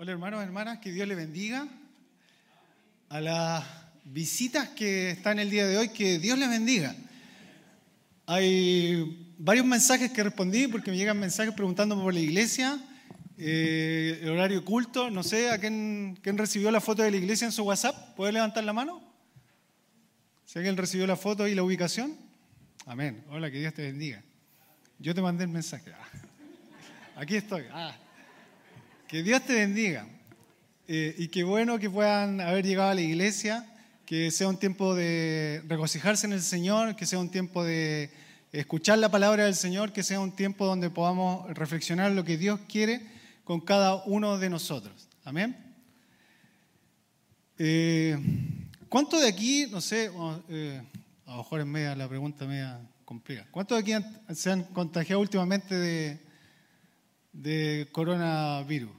Hola hermanos, hermanas, que Dios le bendiga. A las visitas que están el día de hoy, que Dios les bendiga. Hay varios mensajes que respondí porque me llegan mensajes preguntándome por la iglesia, eh, el horario culto, no sé, ¿a quién, quién recibió la foto de la iglesia en su WhatsApp? ¿Puede levantar la mano? ¿Si alguien recibió la foto y la ubicación? Amén. Hola, que Dios te bendiga. Yo te mandé el mensaje. Ah. Aquí estoy. Ah. Que Dios te bendiga. Eh, y qué bueno que puedan haber llegado a la iglesia, que sea un tiempo de regocijarse en el Señor, que sea un tiempo de escuchar la palabra del Señor, que sea un tiempo donde podamos reflexionar lo que Dios quiere con cada uno de nosotros. Amén. Eh, ¿Cuántos de aquí, no sé, eh, a lo mejor es media la pregunta media complicada, ¿cuántos de aquí se han contagiado últimamente de, de coronavirus?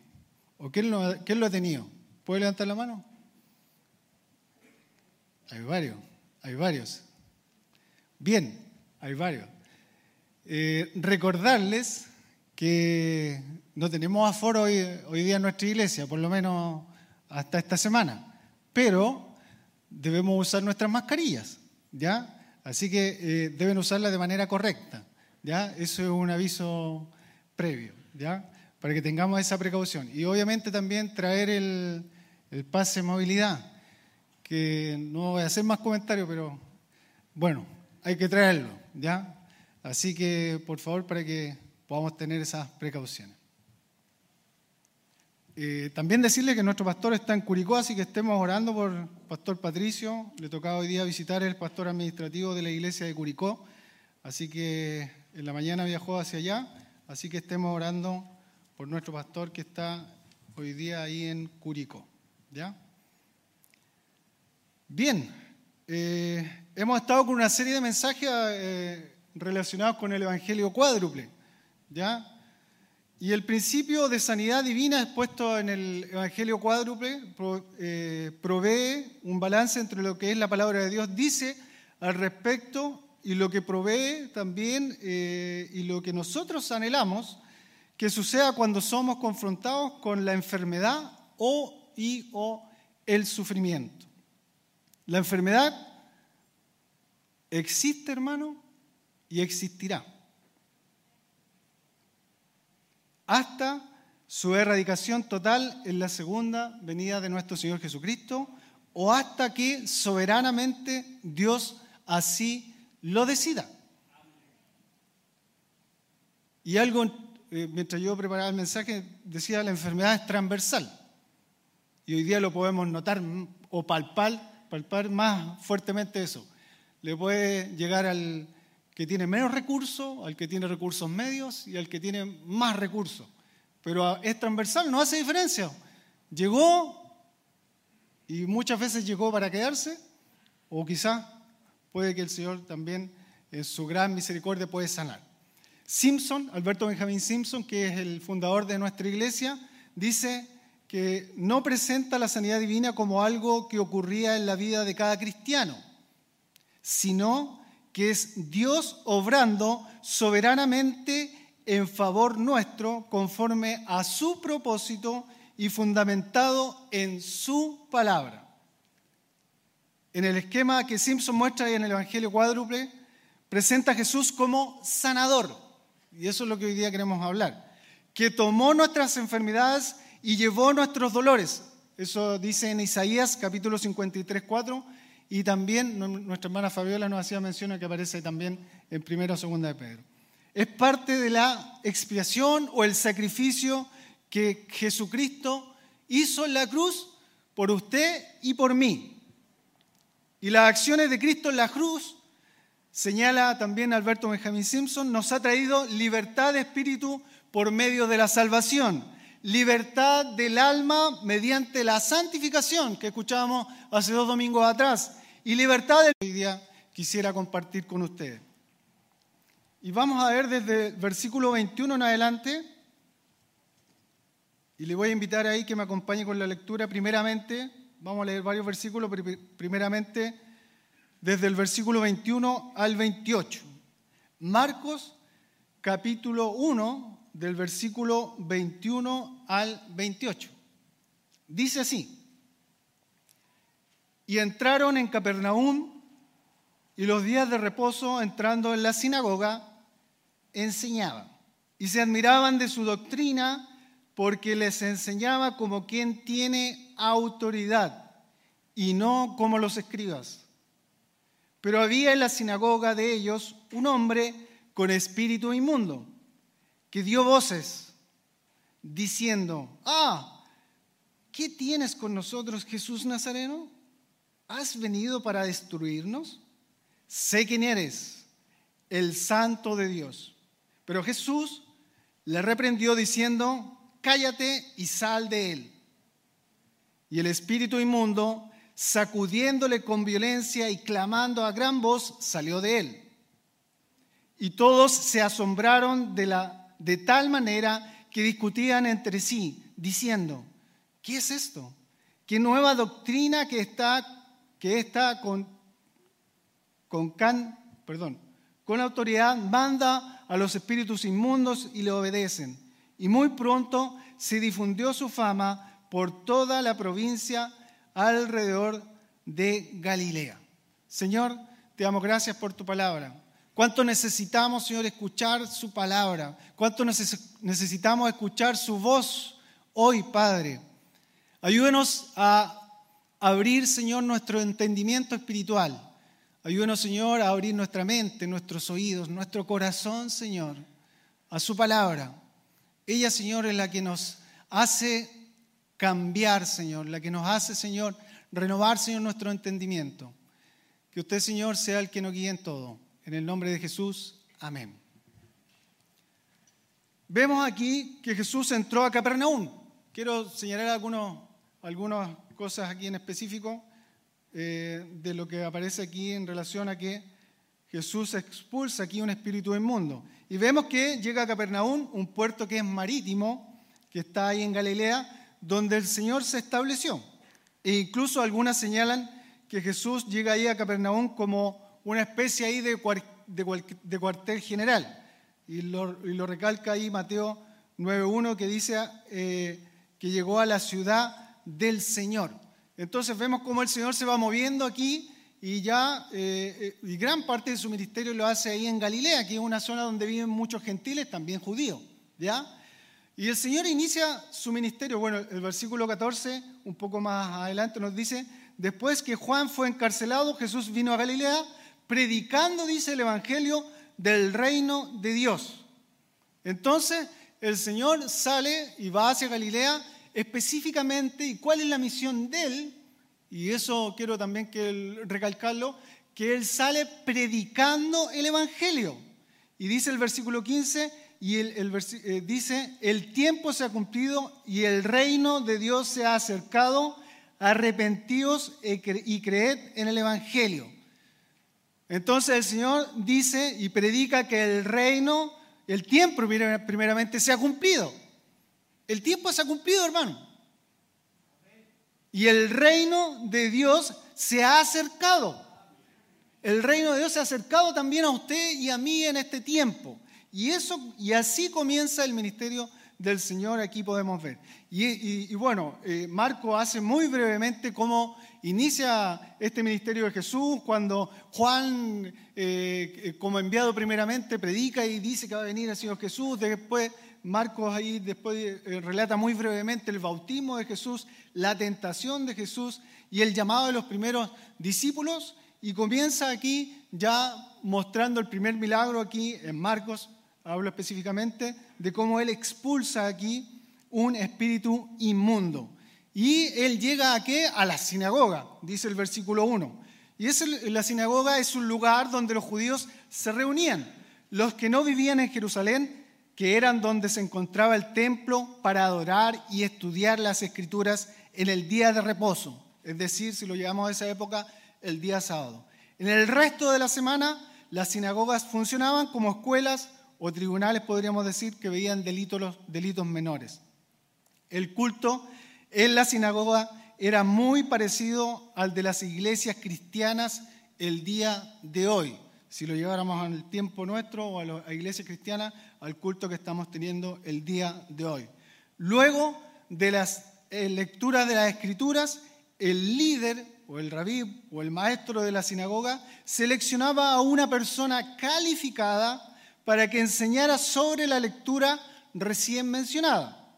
¿O quién lo, ha tenido? ¿Puede levantar la mano? Hay varios, hay varios. Bien, hay varios. Eh, recordarles que no tenemos aforo hoy, hoy día en nuestra iglesia, por lo menos hasta esta semana, pero debemos usar nuestras mascarillas, ¿ya? Así que eh, deben usarlas de manera correcta, ¿ya? Eso es un aviso previo, para que tengamos esa precaución. Y obviamente también traer el, pase de movilidad, que no voy a hacer más comentarios, pero bueno, hay que traerlo, ¿ya? Así que, por favor, para que podamos tener esas precauciones. Eh, también decirle que nuestro pastor está en Curicó, así que estemos orando por Pastor Patricio. Le tocaba hoy día visitar el pastor administrativo de la iglesia de Curicó, así que en la mañana viajó hacia allá, así que estemos orando por nuestro pastor que está hoy día ahí en Curicó. ¿Ya? Bien, eh, hemos estado con una serie de mensajes eh, relacionados con el Evangelio cuádruple. ¿Ya? Y el principio de sanidad divina expuesto en el Evangelio cuádruple eh, provee un balance entre lo que es la palabra de Dios, dice al respecto, y lo que provee también y lo que nosotros anhelamos que suceda cuando somos confrontados con la enfermedad o y o el sufrimiento. La enfermedad existe, hermano, y existirá. Hasta su erradicación total en la segunda venida de nuestro Señor Jesucristo o hasta que soberanamente Dios así lo decida. Y algo eh, mientras yo preparaba el mensaje, decía la enfermedad es transversal. Y hoy día lo podemos notar o palpar, palpar más fuertemente eso. Le puede llegar al que tiene menos recursos, al que tiene recursos medios y al que tiene más recursos. Pero es transversal, no hace diferencia. Llegó y muchas veces llegó para quedarse, o quizás puede que el Señor también en su gran misericordia puede sanar. Simpson, Alberto Benjamín Simpson, que es el fundador de nuestra iglesia, dice que no presenta la sanidad divina como algo que ocurría en la vida de cada cristiano, sino que es Dios obrando soberanamente en favor nuestro conforme a su propósito y fundamentado en su palabra. En el esquema que Simpson muestra en el Evangelio cuádruple, presenta a Jesús como sanador y eso es lo que hoy día queremos hablar, que tomó nuestras enfermedades y llevó nuestros dolores. Eso dice en Isaías capítulo 53, 4, y también nuestra hermana Fabiola nos hacía mención que aparece también en primera o segunda de Pedro. Es parte de la expiación o el sacrificio que Jesucristo hizo en la cruz por usted y por mí. Y las acciones de Cristo en la cruz señala también Alberto Benjamin Simpson, nos ha traído libertad de espíritu por medio de la salvación, libertad del alma mediante la santificación que escuchábamos hace dos domingos atrás y libertad de hoy día quisiera compartir con ustedes. Y vamos a ver desde el versículo 21 en adelante, y le voy a invitar ahí que me acompañe con la lectura primeramente, vamos a leer varios versículos, primeramente desde el versículo 21 al 28. Marcos capítulo 1 del versículo 21 al 28. Dice así, y entraron en Capernaum y los días de reposo entrando en la sinagoga, enseñaban y se admiraban de su doctrina porque les enseñaba como quien tiene autoridad y no como los escribas. Pero había en la sinagoga de ellos un hombre con espíritu inmundo que dio voces diciendo, ah, ¿qué tienes con nosotros Jesús Nazareno? ¿Has venido para destruirnos? Sé quién eres, el santo de Dios. Pero Jesús le reprendió diciendo, cállate y sal de él. Y el espíritu inmundo, sacudiéndole con violencia y clamando a gran voz, salió de él. Y todos se asombraron de, la, de tal manera que discutían entre sí, diciendo, ¿qué es esto? ¿Qué nueva doctrina que está, que está con, con, can, perdón, con autoridad manda a los espíritus inmundos y le obedecen? y muy pronto se difundió su fama por toda la provincia alrededor de Galilea. Señor, te damos gracias por tu palabra. ¿Cuánto necesitamos, Señor, escuchar su palabra? ¿Cuánto necesitamos escuchar su voz hoy, Padre? Ayúdenos a abrir, Señor, nuestro entendimiento espiritual. Ayúdenos, Señor, a abrir nuestra mente, nuestros oídos, nuestro corazón, Señor, a su palabra. Ella, Señor, es la que nos hace cambiar, Señor, la que nos hace, Señor, renovar, Señor, nuestro entendimiento. Que usted, Señor, sea el que nos guíe en todo. En el nombre de Jesús, amén. Vemos aquí que Jesús entró a Capernaum. Quiero señalar algunos, algunas cosas aquí en específico eh, de lo que aparece aquí en relación a que Jesús expulsa aquí un espíritu inmundo. Y vemos que llega a Capernaum, un puerto que es marítimo, que está ahí en Galilea, donde el Señor se estableció. E incluso algunas señalan que Jesús llega ahí a Capernaum como una especie ahí de, cuartel general. Y lo, y lo, recalca ahí Mateo 9.1 que dice eh, que llegó a la ciudad del Señor. Entonces vemos cómo el Señor se va moviendo aquí y ya eh, eh, y gran parte de su ministerio lo hace ahí en Galilea, que es una zona donde viven muchos gentiles, también judíos, ¿ya? Y el Señor inicia su ministerio, bueno, el versículo 14, un poco más adelante nos dice, después que Juan fue encarcelado, Jesús vino a Galilea predicando, dice el Evangelio, del reino de Dios. Entonces, el Señor sale y va hacia Galilea específicamente, ¿y cuál es la misión de él? y eso quiero también que recalcarlo, que él sale predicando el Evangelio. Y dice el versículo 15, y el, eh, dice, el tiempo se ha cumplido y el reino de Dios se ha acercado, arrepentíos y creed en el Evangelio. Entonces el Señor dice y predica que el reino, el tiempo primeramente se ha cumplido. El tiempo se ha cumplido, hermano. Y el reino de Dios se ha acercado. El reino de Dios se ha acercado también a usted y a mí en este tiempo. Y, eso, y así comienza el ministerio del Señor, aquí podemos ver. Y, bueno, eh, Marco hace muy brevemente cómo inicia este ministerio de Jesús, cuando Juan, eh, eh, como enviado primeramente, predica y dice que va a venir el Señor Jesús, después Marcos ahí después relata muy brevemente el bautismo de Jesús, la tentación de Jesús y el llamado de los primeros discípulos y comienza aquí ya mostrando el primer milagro aquí en Marcos, hablo específicamente de cómo él expulsa aquí un espíritu inmundo. Y él llega a qué? A la sinagoga, dice el versículo 1. Y es la sinagoga es un lugar donde los judíos se reunían. Los que no vivían en Jerusalén que eran donde se encontraba el templo para adorar y estudiar las escrituras en el día de reposo, es decir, si lo llevamos a esa época, el día sábado. En el resto de la semana, las sinagogas funcionaban como escuelas o tribunales, podríamos decir, que veían delitos, menores. El culto en la sinagoga era muy parecido al de las iglesias cristianas el día de hoy si lo lleváramos al tiempo nuestro o a la iglesia cristiana, al culto que estamos teniendo el día de hoy. Luego de las eh, lecturas de las escrituras, el líder o el rabí o el maestro de la sinagoga seleccionaba a una persona calificada para que enseñara sobre la lectura recién mencionada.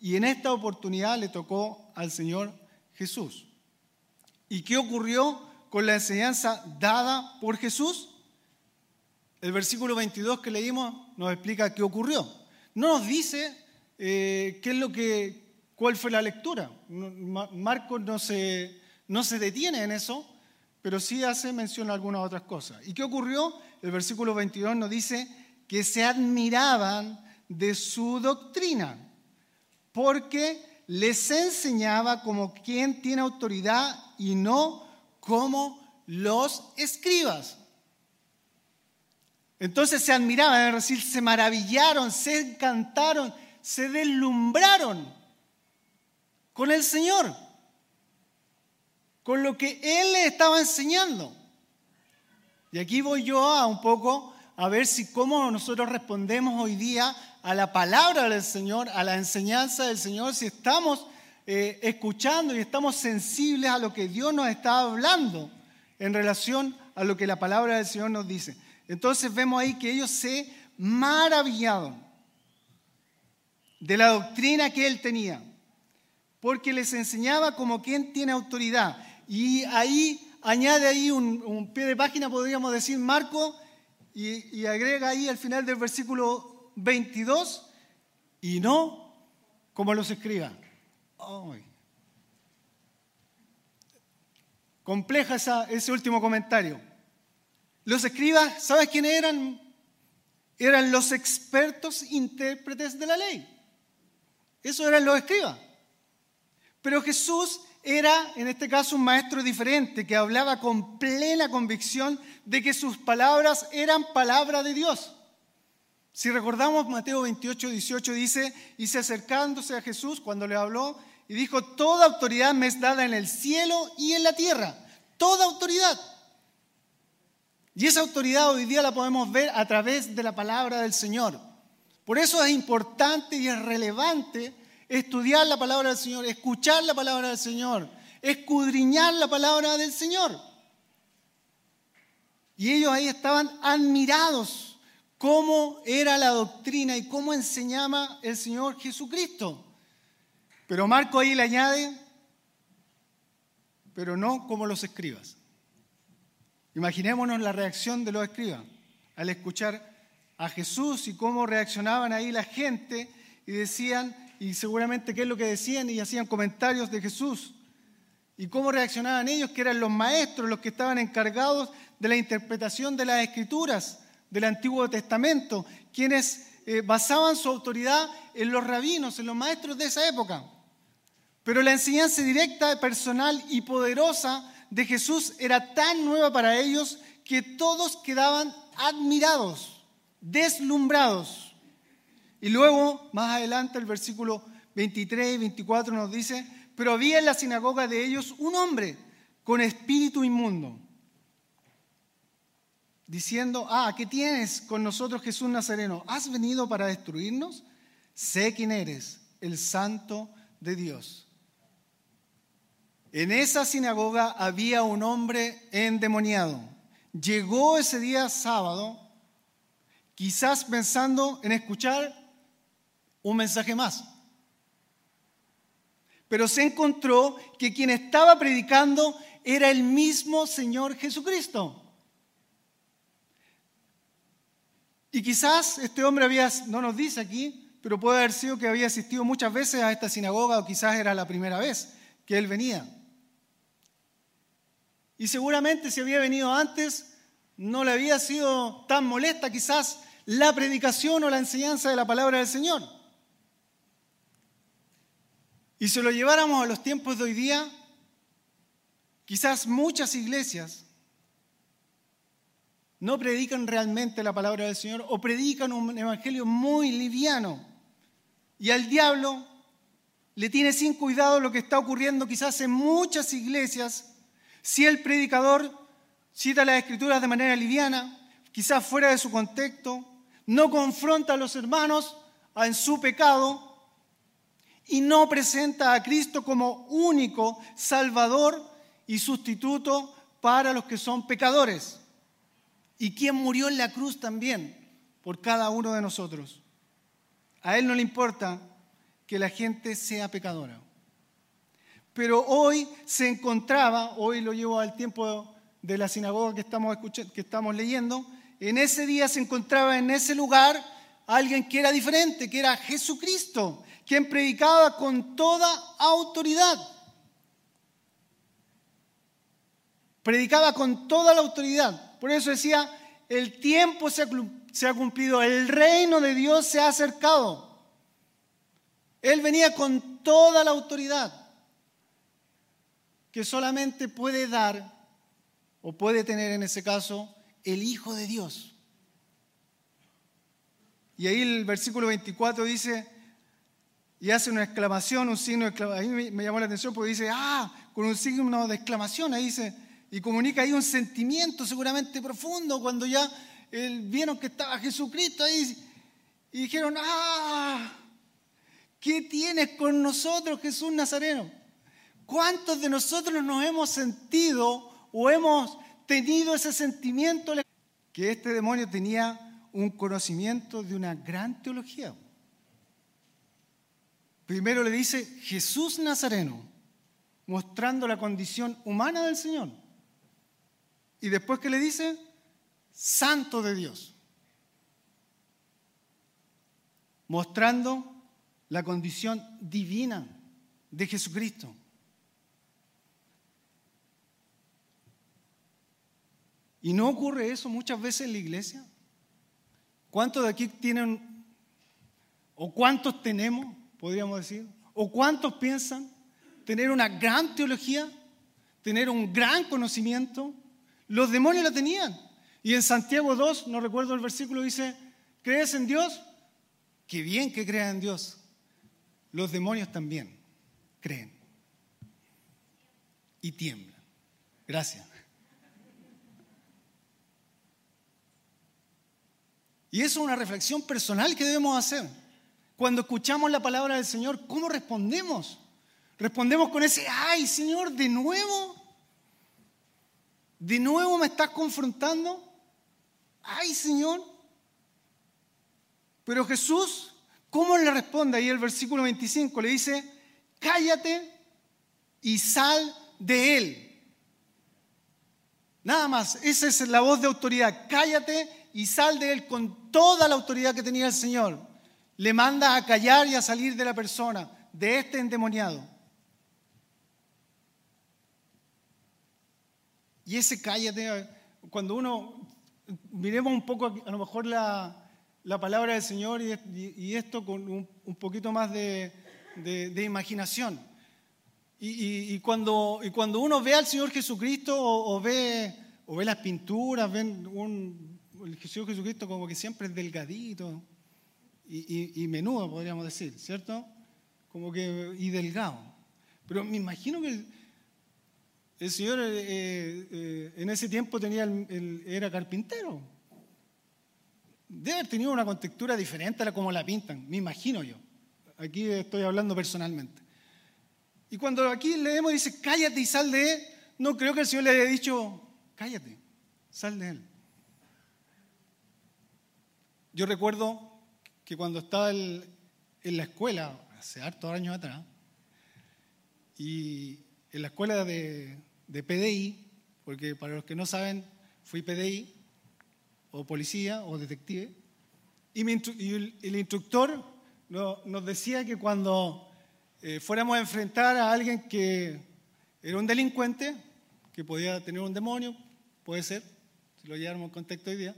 Y en esta oportunidad le tocó al Señor Jesús. ¿Y qué ocurrió con la enseñanza dada por Jesús? El versículo 22 que leímos nos explica qué ocurrió. No nos dice eh, qué es lo que, cuál fue la lectura. Marcos no se, no se detiene en eso, pero sí hace mención a algunas otras cosas. ¿Y qué ocurrió? El versículo 22 nos dice que se admiraban de su doctrina, porque les enseñaba como quien tiene autoridad y no como los escribas. Entonces se admiraban, es decir, se maravillaron, se encantaron, se deslumbraron con el Señor, con lo que Él les estaba enseñando. Y aquí voy yo a un poco a ver si cómo nosotros respondemos hoy día a la palabra del Señor, a la enseñanza del Señor, si estamos eh, escuchando y estamos sensibles a lo que Dios nos está hablando en relación a lo que la palabra del Señor nos dice. Entonces vemos ahí que ellos se maravillaron de la doctrina que él tenía, porque les enseñaba como quien tiene autoridad. Y ahí añade ahí un, pie de página, podríamos decir, Marco, y, agrega ahí al final del versículo 22, y no como los escriba. Compleja ese último comentario. Los escribas, ¿sabes quiénes eran? Eran los expertos intérpretes de la ley. Eso eran los escribas. Pero Jesús era, en este caso, un maestro diferente que hablaba con plena convicción de que sus palabras eran palabra de Dios. Si recordamos, Mateo 28, 18 dice, y se acercándose a Jesús cuando le habló, y dijo, toda autoridad me es dada en el cielo y en la tierra. Toda autoridad. Y esa autoridad hoy día la podemos ver a través de la palabra del Señor. Por eso es importante y es relevante estudiar la palabra del Señor, escuchar la palabra del Señor, escudriñar la palabra del Señor. Y ellos ahí estaban admirados cómo era la doctrina y cómo enseñaba el Señor Jesucristo. Pero Marco ahí le añade, pero no como los escribas. Imaginémonos la reacción de los escribas al escuchar a Jesús y cómo reaccionaban ahí la gente y decían, y seguramente qué es lo que decían y hacían comentarios de Jesús. Y cómo reaccionaban ellos, que eran los maestros, los que estaban encargados de la interpretación de las escrituras del Antiguo Testamento, quienes eh, basaban su autoridad en los rabinos, en los maestros de esa época. Pero la enseñanza directa, personal y poderosa de Jesús era tan nueva para ellos que todos quedaban admirados, deslumbrados. Y luego, más adelante, el versículo 23 y 24 nos dice, pero había en la sinagoga de ellos un hombre con espíritu inmundo, diciendo, ah, ¿qué tienes con nosotros Jesús Nazareno? ¿Has venido para destruirnos? Sé quién eres, el santo de Dios. En esa sinagoga había un hombre endemoniado. Llegó ese día sábado, quizás pensando en escuchar un mensaje más. Pero se encontró que quien estaba predicando era el mismo Señor Jesucristo. Y quizás este hombre había, no nos dice aquí, pero puede haber sido que había asistido muchas veces a esta sinagoga o quizás era la primera vez que él venía. Y seguramente si había venido antes, no le había sido tan molesta quizás la predicación o la enseñanza de la palabra del Señor. Y si lo lleváramos a los tiempos de hoy día, quizás muchas iglesias no predican realmente la palabra del Señor o predican un evangelio muy liviano. Y al diablo le tiene sin cuidado lo que está ocurriendo quizás en muchas iglesias si el predicador cita las escrituras de manera liviana, quizás fuera de su contexto, no confronta a los hermanos en su pecado y no presenta a Cristo como único Salvador y sustituto para los que son pecadores. Y quien murió en la cruz también por cada uno de nosotros. A Él no le importa que la gente sea pecadora. Pero hoy se encontraba, hoy lo llevo al tiempo de la sinagoga que estamos, que estamos leyendo, en ese día se encontraba en ese lugar alguien que era diferente, que era Jesucristo, quien predicaba con toda autoridad. Predicaba con toda la autoridad. Por eso decía, el tiempo se ha, cumplido, el reino de Dios se ha acercado. Él venía con toda la autoridad que solamente puede dar o puede tener en ese caso el Hijo de Dios. Y ahí el versículo 24 dice, y hace una exclamación, un signo de exclamación. Ahí me, llamó la atención porque dice, ah, con un signo de exclamación, ahí dice, y comunica ahí un sentimiento seguramente profundo cuando ya vieron que estaba Jesucristo ahí y dijeron, ah, ¿qué tienes con nosotros, Jesús Nazareno? ¿Cuántos de nosotros nos hemos sentido o hemos tenido ese sentimiento que este demonio tenía un conocimiento de una gran teología? Primero le dice Jesús Nazareno, mostrando la condición humana del Señor. Y después que le dice, Santo de Dios, mostrando la condición divina de Jesucristo. ¿Y no ocurre eso muchas veces en la iglesia? ¿Cuántos de aquí tienen, o cuántos tenemos podríamos decir? ¿O cuántos piensan tener una gran teología, tener un gran conocimiento? Los demonios la tenían. Y en Santiago 2, no recuerdo el versículo, dice, ¿crees en Dios? Qué bien que creas en Dios. Los demonios también creen y tiemblan. Gracias. Y eso es una reflexión personal que debemos hacer. Cuando escuchamos la palabra del Señor, ¿cómo respondemos? Respondemos con ese, ay Señor, de nuevo. ¿De nuevo me estás confrontando? Ay Señor. Pero Jesús, ¿cómo le responde? Ahí el versículo 25 le dice, cállate y sal de él. Nada más, esa es la voz de autoridad. Cállate y sal de él con toda la autoridad que tenía el Señor le manda a callar y a salir de la persona, de este endemoniado. Y ese cállate, cuando uno, miremos un poco a lo mejor la, palabra del Señor y, esto con un, poquito más de, imaginación. Y, cuando, y cuando uno ve al Señor Jesucristo o, ve, o ve las pinturas, ven un, el Señor Jesucristo como que siempre es delgadito, y, menudo, podríamos decir, ¿cierto? Como que, y delgado. Pero me imagino que el, Señor eh, eh, en ese tiempo tenía era carpintero. Debe haber tenido una contextura diferente a como la pintan, me imagino yo. Aquí estoy hablando personalmente. Y cuando aquí leemos dice, cállate y sal de él, no creo que el Señor le haya dicho, cállate, sal de él. Yo recuerdo que cuando estaba en la escuela, hace hartos años atrás, y en la escuela de, PDI, porque para los que no saben, fui PDI, o policía, o detective, y, el, instructor nos decía que cuando eh, fuéramos a enfrentar a alguien que era un delincuente, que podía tener un demonio, puede ser, si lo lleváramos en contexto hoy día,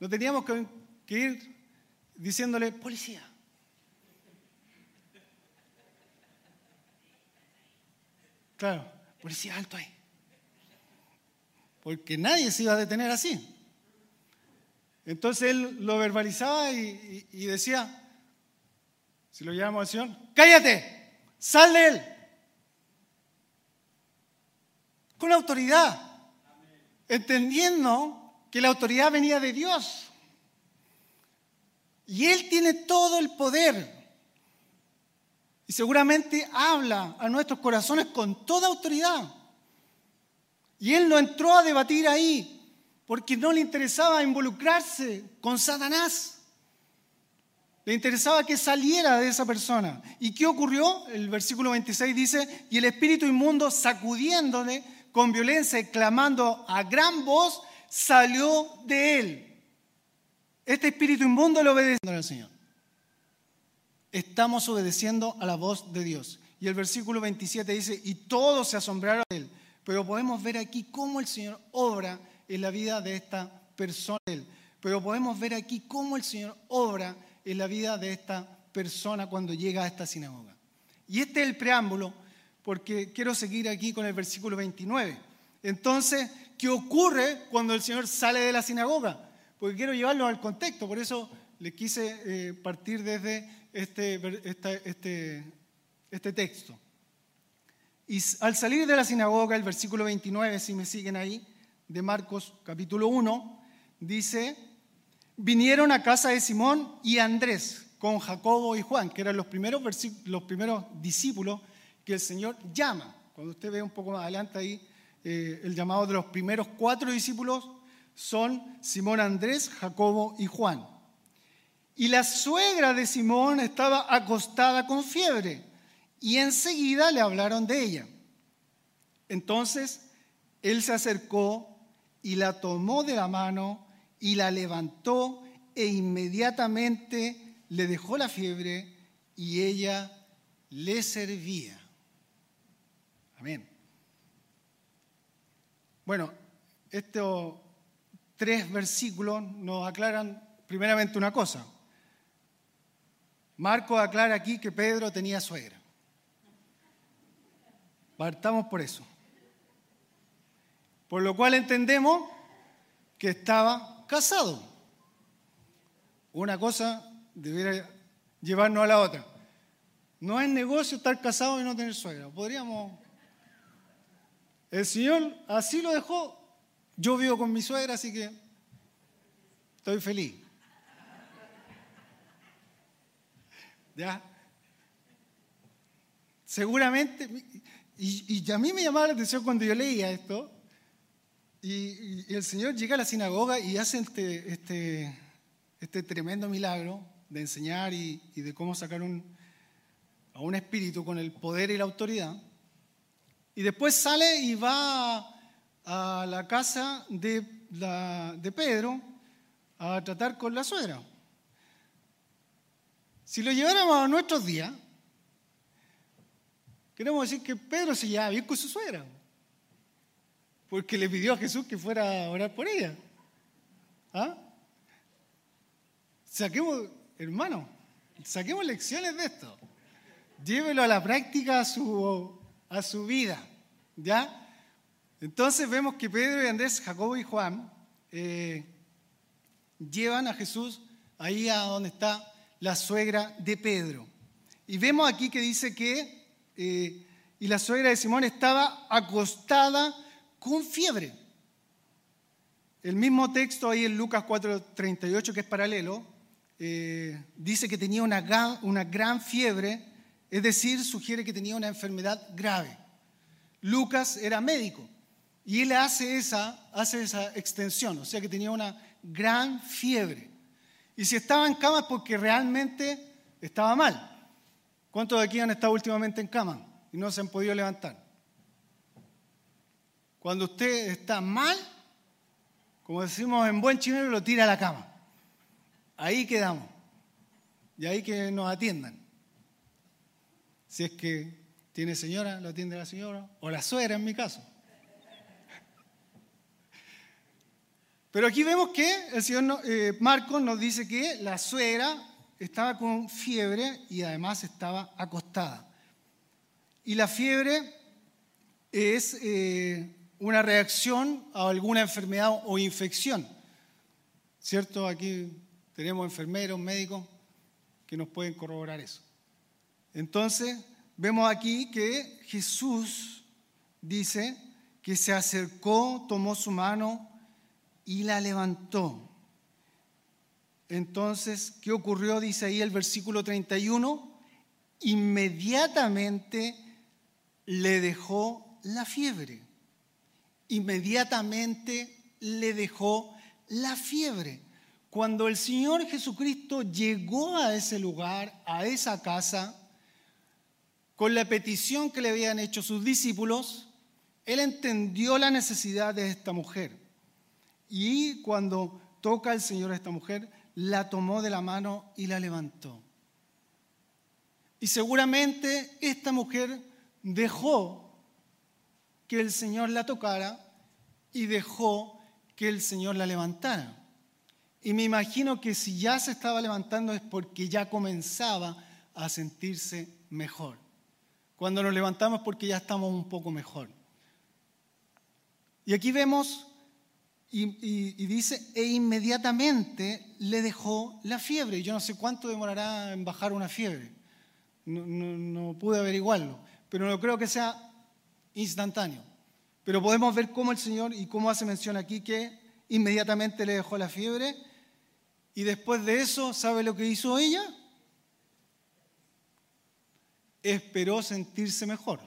no teníamos que que ir diciéndole, policía. Claro, policía, alto ahí. Porque nadie se iba a detener así. Entonces él lo verbalizaba y, decía, si lo llamamos al Señor, cállate, sal de él. Con autoridad, entendiendo que la autoridad venía de Dios. Y Él tiene todo el poder seguramente habla a nuestros corazones con toda autoridad. Y él no entró a debatir ahí porque no le interesaba involucrarse con Satanás. Le interesaba que saliera de esa persona. ¿Y qué ocurrió? El versículo 26 dice, y el espíritu inmundo sacudiéndole con violencia y clamando a gran voz, salió de él. Este espíritu inmundo le obedeció al Señor. Estamos obedeciendo a la voz de Dios. Y el versículo 27 dice, y todos se asombraron de él. Pero podemos ver aquí cómo el Señor obra en la vida de esta persona. Pero podemos ver aquí cómo el Señor obra en la vida de esta persona cuando llega a esta sinagoga. Y este es el preámbulo, porque quiero seguir aquí con el versículo 29. Entonces, ¿qué ocurre cuando el Señor sale de la sinagoga? Porque quiero llevarlo al contexto, por eso le quise eh, partir desde este, este, este texto. Y al salir de la sinagoga, el versículo 29, si me siguen ahí, de Marcos capítulo 1, dice, vinieron a casa de Simón y Andrés con Jacobo y Juan, que eran los primeros, los primeros discípulos que el Señor llama. Cuando usted ve un poco más adelante ahí, eh, el llamado de los primeros cuatro discípulos son Simón, Andrés, Jacobo y Juan. Y la suegra de Simón estaba acostada con fiebre y enseguida le hablaron de ella. Entonces él se acercó y la tomó de la mano y la levantó e inmediatamente le dejó la fiebre y ella le servía. Amén. Bueno, estos tres versículos nos aclaran primeramente una cosa. Marco aclara aquí que Pedro tenía suegra. Partamos por eso. Por lo cual entendemos que estaba casado. Una cosa debería llevarnos a la otra. No es negocio estar casado y no tener suegra. Podríamos... El Señor así lo dejó. Yo vivo con mi suegra, así que estoy feliz. ¿Ya? Seguramente, y, a mí me llamaba la atención cuando yo leía esto, y, el Señor llega a la sinagoga y hace este, este, este tremendo milagro de enseñar y, de cómo sacar un, a un espíritu con el poder y la autoridad. Y después sale y va a la casa de, de Pedro a tratar con la suegra. Si lo lleváramos a nuestros días, queremos decir que Pedro se llevaba bien con su suegra porque le pidió a Jesús que fuera a orar por ella. ¿Ah? Saquemos, hermano, saquemos lecciones de esto. Llévelo a la práctica a su, a su vida. ¿Ya? Entonces vemos que Pedro y Andrés, Jacobo y Juan eh, llevan a Jesús ahí a donde está la suegra de Pedro. Y vemos aquí que dice que, eh, y la suegra de Simón estaba acostada con fiebre. El mismo texto ahí en Lucas 4:38, que es paralelo, eh, dice que tenía una gran, una gran fiebre, es decir, sugiere que tenía una enfermedad grave. Lucas era médico y él hace esa, hace esa extensión, o sea que tenía una gran fiebre. Y si estaba en cama es porque realmente estaba mal. ¿Cuántos de aquí han estado últimamente en cama y no se han podido levantar? Cuando usted está mal, como decimos en buen chileno, lo tira a la cama. Ahí quedamos. Y ahí que nos atiendan. Si es que tiene señora, lo atiende la señora, o la suegra en mi caso. Pero aquí vemos que el señor eh, Marcos nos dice que la suegra estaba con fiebre y además estaba acostada. Y la fiebre es eh, una reacción a alguna enfermedad o infección. ¿Cierto? Aquí tenemos enfermeros, médicos que nos pueden corroborar eso. Entonces, vemos aquí que Jesús dice que se acercó, tomó su mano y la levantó. Entonces, ¿qué ocurrió? Dice ahí el versículo 31, inmediatamente le dejó la fiebre. Inmediatamente le dejó la fiebre. Cuando el Señor Jesucristo llegó a ese lugar, a esa casa, con la petición que le habían hecho sus discípulos, Él entendió la necesidad de esta mujer. Y cuando toca el Señor a esta mujer, la tomó de la mano y la levantó. Y seguramente esta mujer dejó que el Señor la tocara y dejó que el Señor la levantara. Y me imagino que si ya se estaba levantando es porque ya comenzaba a sentirse mejor. Cuando nos levantamos porque ya estamos un poco mejor. Y aquí vemos, y, dice, e inmediatamente le dejó la fiebre. Yo no sé cuánto demorará en bajar una fiebre. No, pude averiguarlo, pero no creo que sea instantáneo. Pero podemos ver cómo el Señor, y cómo hace mención aquí, que inmediatamente le dejó la fiebre. Y después de eso, ¿sabe lo que hizo ella? esperó sentirse mejor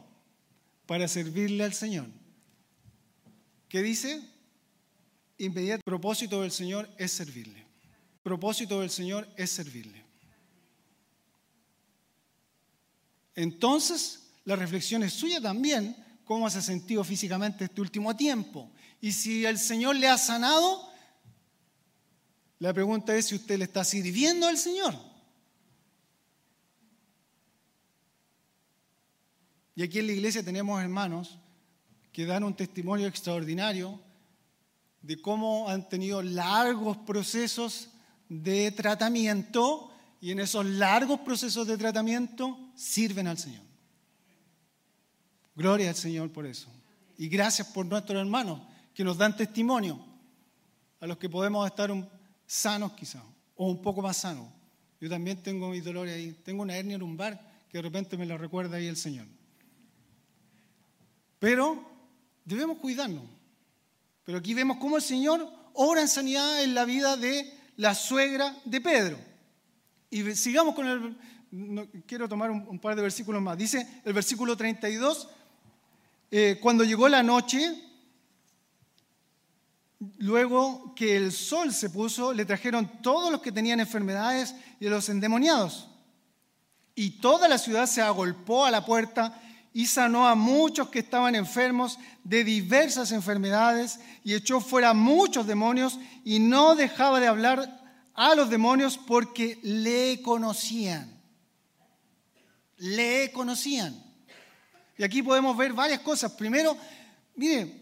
para servirle al Señor. ¿Qué dice? Inmediato propósito del Señor es servirle. Propósito del Señor es servirle. Entonces, la reflexión es suya también, cómo se ha sentido físicamente este último tiempo. Y si el Señor le ha sanado, la pregunta es si usted le está sirviendo al Señor. Y aquí en la iglesia tenemos hermanos que dan un testimonio extraordinario de cómo han tenido largos procesos de tratamiento y en esos largos procesos de tratamiento sirven al Señor. Gloria al Señor por eso. Y gracias por nuestros hermanos que nos dan testimonio, a los que podemos estar sanos quizás, o un poco más sanos. Yo también tengo mi dolor ahí, tengo una hernia lumbar que de repente me lo recuerda ahí el Señor. Pero debemos cuidarnos. Pero aquí vemos cómo el Señor obra en sanidad en la vida de la suegra de Pedro. Y sigamos con el... quiero tomar un, par de versículos más. Dice el versículo 32, eh, cuando llegó la noche, luego que el sol se puso, le trajeron todos los que tenían enfermedades y los endemoniados. Y toda la ciudad se agolpó a la puerta y sanó a muchos que estaban enfermos de diversas enfermedades y echó fuera muchos demonios y no dejaba de hablar a los demonios porque le conocían. Le conocían. Y aquí podemos ver varias cosas. Primero, mire,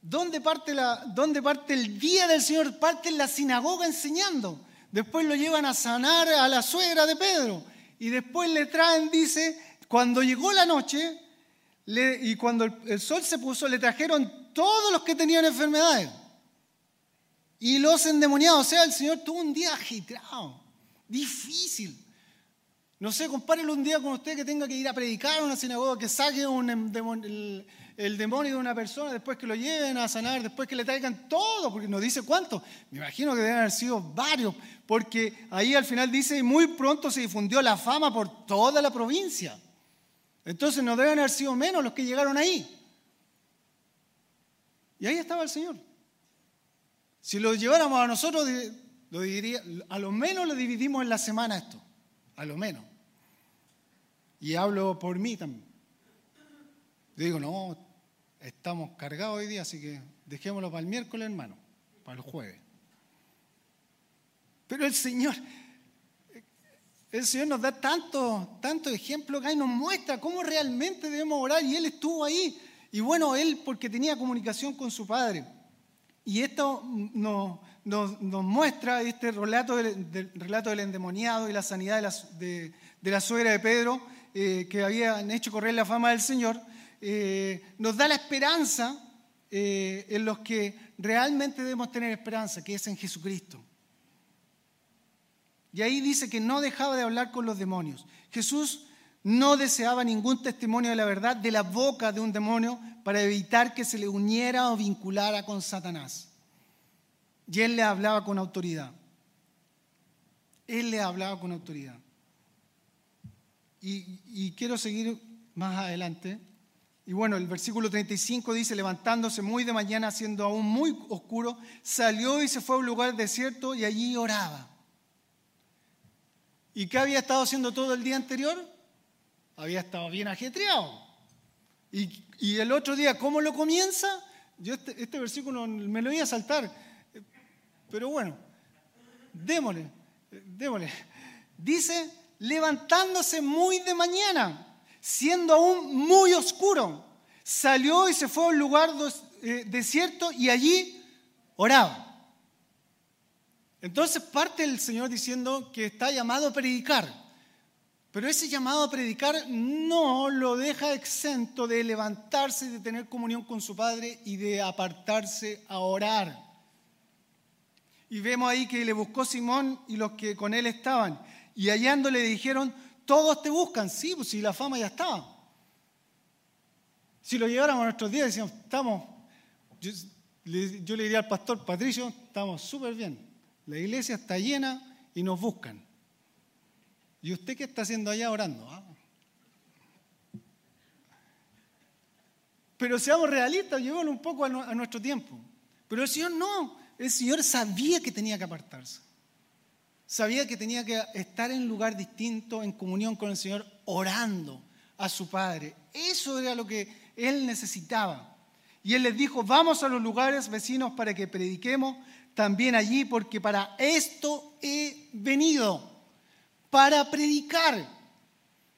¿dónde parte, la, ¿dónde parte el día del Señor? Parte en la sinagoga enseñando. Después lo llevan a sanar a la suegra de Pedro. Y después le traen, dice, cuando llegó la noche y cuando el, sol se puso, le trajeron todos los que tenían enfermedades y los endemoniados. O sea, el Señor tuvo un día agitado, difícil. No sé, compárelo un día con usted que tenga que ir a predicar a una sinagoga, que saque el, el, demonio de una persona, después que lo lleven a sanar, después que le traigan todo, porque no dice cuánto. Me imagino que deben haber sido varios, porque ahí al final dice, y muy pronto se difundió la fama por toda la provincia. Entonces no deben haber sido menos los que llegaron ahí. Y ahí estaba el Señor. Si lo lleváramos a nosotros, lo diría, a lo menos lo dividimos en la semana esto. A lo menos. Y hablo por mí también. digo, no, estamos cargados hoy día, así que dejémoslo para el miércoles, hermano, para el jueves. Pero el Señor, el Señor nos da tanto, tanto ejemplo que ahí nos muestra cómo realmente debemos orar y Él estuvo ahí. Y bueno, Él porque tenía comunicación con su Padre. Y esto nos, muestra este relato del, relato del endemoniado y la sanidad de la, suegra de Pedro, eh, que habían hecho correr la fama del Señor, eh, nos da la esperanza eh, en los que realmente debemos tener esperanza, que es en Jesucristo. Y ahí dice que no dejaba de hablar con los demonios. Jesús no deseaba ningún testimonio de la verdad de la boca de un demonio para evitar que se le uniera o vinculara con Satanás. Y él le hablaba con autoridad. Él le hablaba con autoridad. y, quiero seguir más adelante. Y bueno, el versículo 35 dice, levantándose muy de mañana, siendo aún muy oscuro, salió y se fue a un lugar desierto y allí oraba. ¿Y qué había estado haciendo todo el día anterior? Había estado bien ajetreado. Y, el otro día, ¿cómo lo comienza? Yo este, este, versículo me lo iba a saltar, pero bueno, démosle, démosle. Dice, levantándose muy de mañana, siendo aún muy oscuro, salió y se fue a un lugar eh, desierto y allí oraba. Entonces parte el Señor diciendo que está llamado a predicar. Pero ese llamado a predicar no lo deja exento de levantarse de tener comunión con su Padre y de apartarse a orar. Y vemos ahí que le buscó Simón y los que con él estaban. Y hallando le dijeron, todos te buscan. Sí, pues si la fama ya estaba. Si lo lleváramos a nuestros días, decíamos, estamos, yo, yo le diría al pastor Patricio, estamos súper bien. La iglesia está llena y nos buscan. ¿Y usted qué está haciendo allá orando? Ah. Pero seamos realistas, llevémoslo un poco a, nuestro tiempo. Pero el Señor no, el Señor sabía que tenía que apartarse. Sabía que tenía que estar en lugar distinto, en comunión con el Señor, orando a su Padre. Eso era lo que Él necesitaba. Y Él les dijo, vamos a los lugares vecinos para que prediquemos también allí, porque para esto he venido para predicar.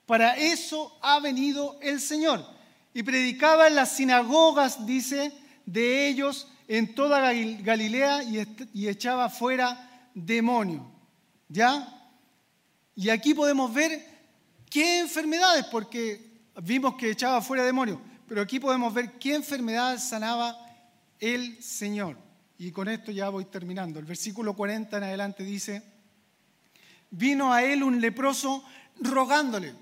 Para eso ha venido el Señor. Y predicaba en las sinagogas, dice, de ellos en toda Galilea y echaba fuera demonios. ¿Ya? Y aquí podemos ver qué enfermedades, porque vimos que echaba fuera demonios, pero aquí podemos ver qué enfermedades sanaba el Señor. Y con esto ya voy terminando. El versículo 40 en adelante dice, vino a él un leproso rogándole.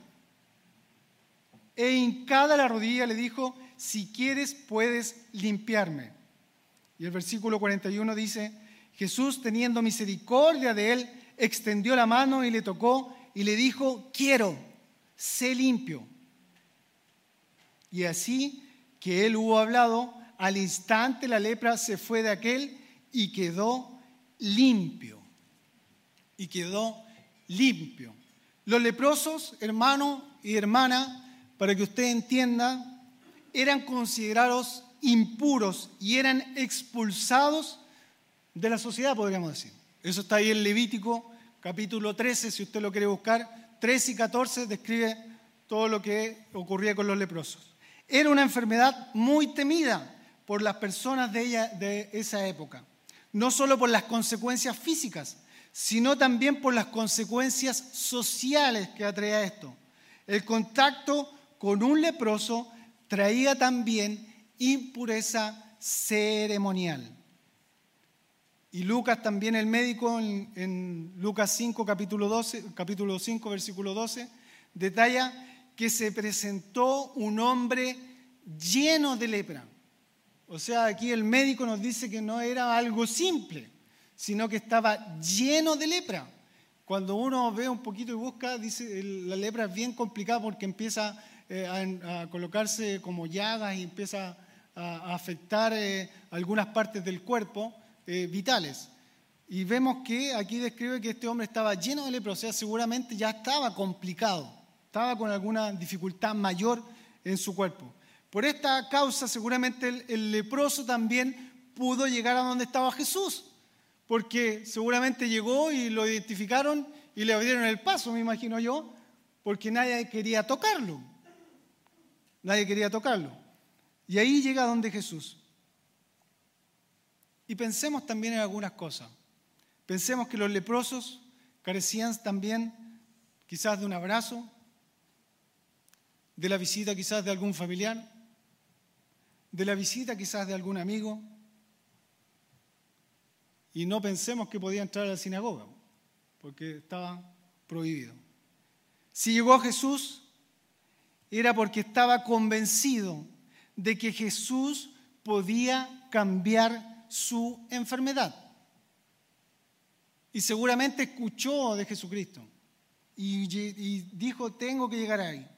E hincada la rodilla le dijo, si quieres puedes limpiarme. Y el versículo 41 dice, Jesús teniendo misericordia de él, extendió la mano y le tocó y le dijo, quiero, sé limpio. Y así que él hubo hablado, al instante la lepra se fue de aquel y quedó limpio. Y quedó limpio. Los leprosos, hermano y hermana, para que usted entienda, eran considerados impuros y eran expulsados de la sociedad, podríamos decir. Eso está ahí en Levítico capítulo 13, si usted lo quiere buscar. 13 y 14 describe todo lo que ocurría con los leprosos. Era una enfermedad muy temida por las personas de, ella, de esa época, no solo por las consecuencias físicas, sino también por las consecuencias sociales que atraía esto. El contacto con un leproso traía también impureza ceremonial. Y Lucas también, el médico, en, Lucas 5, capítulo, 12, capítulo 5, versículo 12, detalla que se presentó un hombre lleno de lepra. O sea, aquí el médico nos dice que no era algo simple sino que estaba lleno de lepra. Cuando uno ve un poquito y busca, dice, la lepra es bien complicada porque empieza eh, a, colocarse como llagas y empieza a, afectar eh, algunas partes del cuerpo eh, vitales. Y vemos que aquí describe que este hombre estaba lleno de lepra, o sea, seguramente ya estaba complicado, estaba con alguna dificultad mayor en su cuerpo. Por esta causa, seguramente el leproso también pudo llegar a donde estaba Jesús porque seguramente llegó y lo identificaron y le abrieron el paso, me imagino yo, porque nadie quería tocarlo. Nadie quería tocarlo. Y ahí llega donde Jesús. Y pensemos también en algunas cosas. Pensemos que los leprosos carecían también quizás de un abrazo, de la visita quizás de algún familiar, de la visita quizás de algún amigo, y no pensemos que podía entrar a la sinagoga, porque estaba prohibido. Si llegó Jesús, era porque estaba convencido de que Jesús podía cambiar su enfermedad. Y seguramente escuchó de Jesucristo. y, y dijo, tengo que llegar ahí.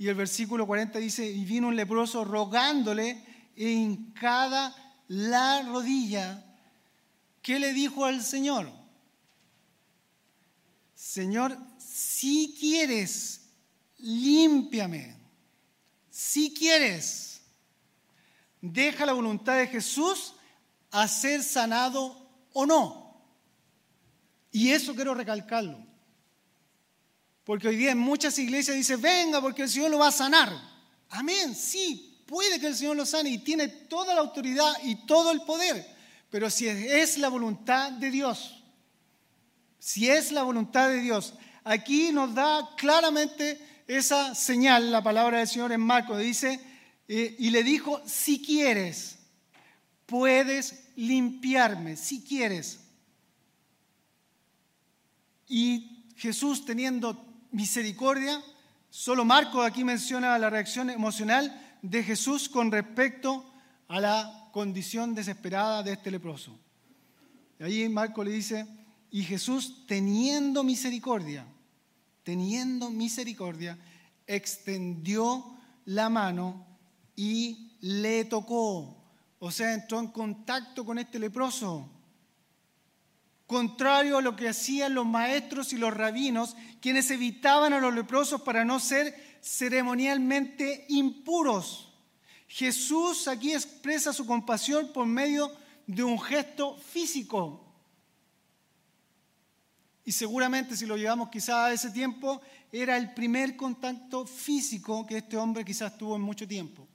Y el versículo 40 dice, y vino un leproso rogándole en cada la rodilla. ¿Qué le dijo al Señor? Señor, si quieres, límpiame. Si quieres, deja la voluntad de Jesús a ser sanado o no. Y eso quiero recalcarlo. Porque hoy día en muchas iglesias dice, venga porque el Señor lo va a sanar. Amén, sí, puede que el Señor lo sane y tiene toda la autoridad y todo el poder. Pero si es la voluntad de Dios, si es la voluntad de Dios, aquí nos da claramente esa señal, la palabra del Señor en Marcos, dice, eh, y le dijo, si quieres, puedes limpiarme, si quieres. Y Jesús teniendo misericordia, solo Marcos aquí menciona la reacción emocional de Jesús con respecto a la condición desesperada de este leproso. Y ahí Marco le dice, y Jesús teniendo misericordia, teniendo misericordia, extendió la mano y le tocó. O sea, entró en contacto con este leproso. Contrario a lo que hacían los maestros y los rabinos, quienes evitaban a los leprosos para no ser ceremonialmente impuros. Jesús aquí expresa su compasión por medio de un gesto físico. Y seguramente si lo llevamos quizás a ese tiempo, era el primer contacto físico que este hombre quizás tuvo en mucho tiempo.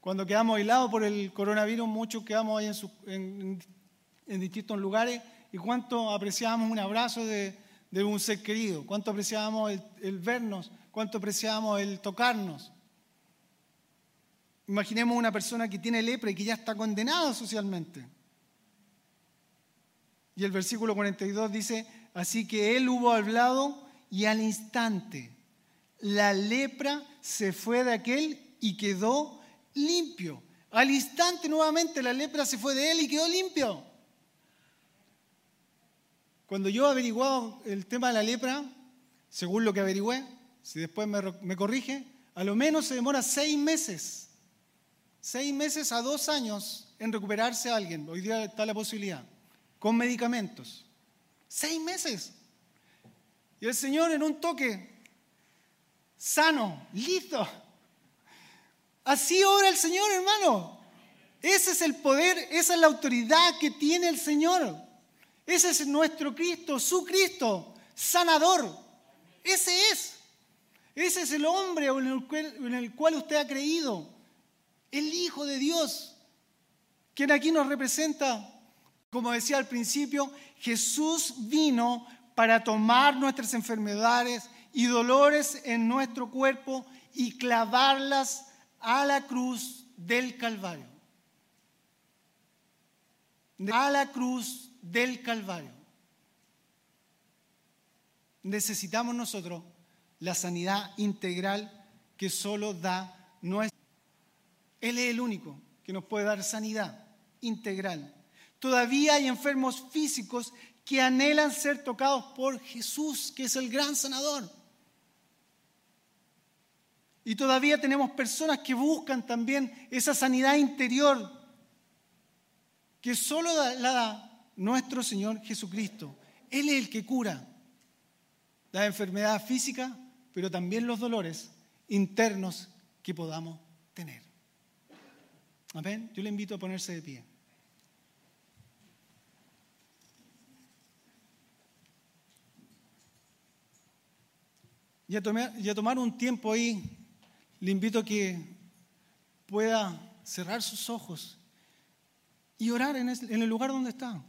Cuando quedamos aislados por el coronavirus, muchos quedamos ahí en, distintos lugares y cuánto apreciábamos un abrazo de, un ser querido, cuánto apreciábamos el, el vernos, cuánto apreciábamos el tocarnos. Imaginemos una persona que tiene lepra y que ya está condenada socialmente. Y el versículo 42 dice, así que él hubo hablado y al instante la lepra se fue de aquel y quedó limpio. Al instante nuevamente la lepra se fue de él y quedó limpio. Cuando yo averiguado el tema de la lepra, según lo que averigüé, si después me, me corrige, a lo menos se demora seis meses. Seis meses a dos años en recuperarse a alguien. Hoy día está la posibilidad con medicamentos. Seis meses. Y el Señor en un toque, sano, listo. Así obra el Señor, hermano. Ese es el poder, esa es la autoridad que tiene el Señor. Ese es nuestro Cristo, su Cristo, sanador. Ese es. Ese es el hombre en el cual, usted ha creído. El Hijo de Dios, quien aquí nos representa como decía al principio, Jesús vino para tomar nuestras enfermedades y dolores en nuestro cuerpo y clavarlas a la cruz del Calvario. A la cruz del Calvario. Necesitamos nosotros la sanidad integral que solo da nuestro. Él es el único que nos puede dar sanidad integral. Todavía hay enfermos físicos que anhelan ser tocados por Jesús, que es el gran sanador. Y todavía tenemos personas que buscan también esa sanidad interior que solo la da nuestro Señor Jesucristo. Él es el que cura la enfermedad física, pero también los dolores internos que podamos tener. Amén. Yo le invito a ponerse de pie. y a, tomar, un tiempo ahí, le invito a que pueda cerrar sus ojos y orar en, el lugar donde está.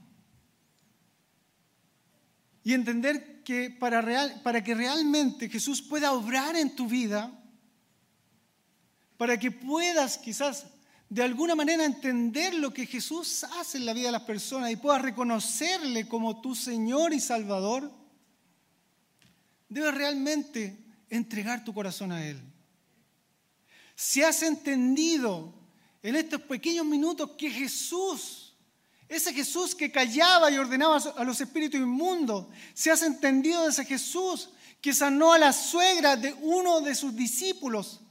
Y entender que para, real, para que realmente Jesús pueda obrar en tu vida, para que puedas quizás de alguna manera entender lo que Jesús hace en la vida de las personas y puedas reconocerle como tu Señor y Salvador, debes realmente entregar tu corazón a Él. Si has entendido en estos pequeños minutos que Jesús Ese Jesús que callaba y ordenaba a los espíritus inmundos. Se has entendido de ese Jesús que sanó a la suegra de uno de sus discípulos.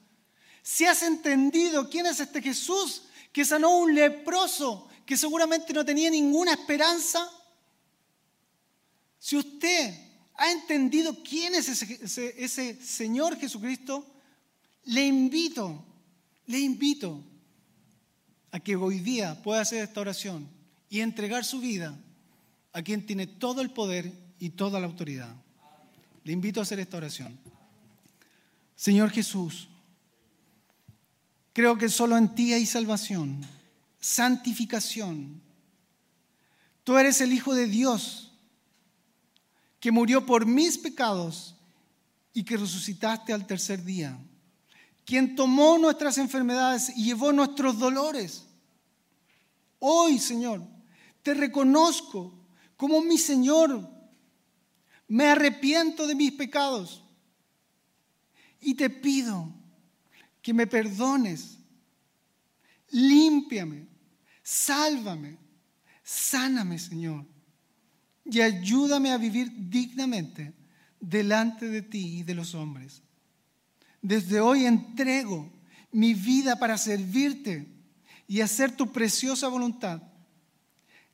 Si has entendido quién es este Jesús que sanó a un leproso que seguramente no tenía ninguna esperanza. Si usted ha entendido quién es ese, ese Señor Jesucristo, le invito, le invito a que hoy día pueda hacer esta oración y entregar su vida a quien tiene todo el poder y toda la autoridad. Le invito a hacer esta oración. Señor Jesús, creo que solo en ti hay salvación, santificación. Tú eres el Hijo de Dios que murió por mis pecados y que resucitaste al tercer día quien tomó nuestras enfermedades y llevó nuestros dolores. Hoy, Señor, te reconozco como mi Señor. Me arrepiento de mis pecados y te pido que me perdones. Límpiame, sálvame, sáname, Señor, y ayúdame a vivir dignamente delante de ti y de los hombres. Desde hoy entrego mi vida para servirte y hacer tu preciosa voluntad.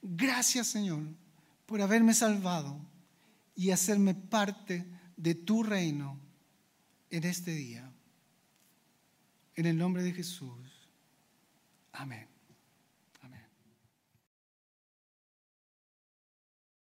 Gracias Señor por haberme salvado y hacerme parte de tu reino en este día. En el nombre de Jesús. Amén.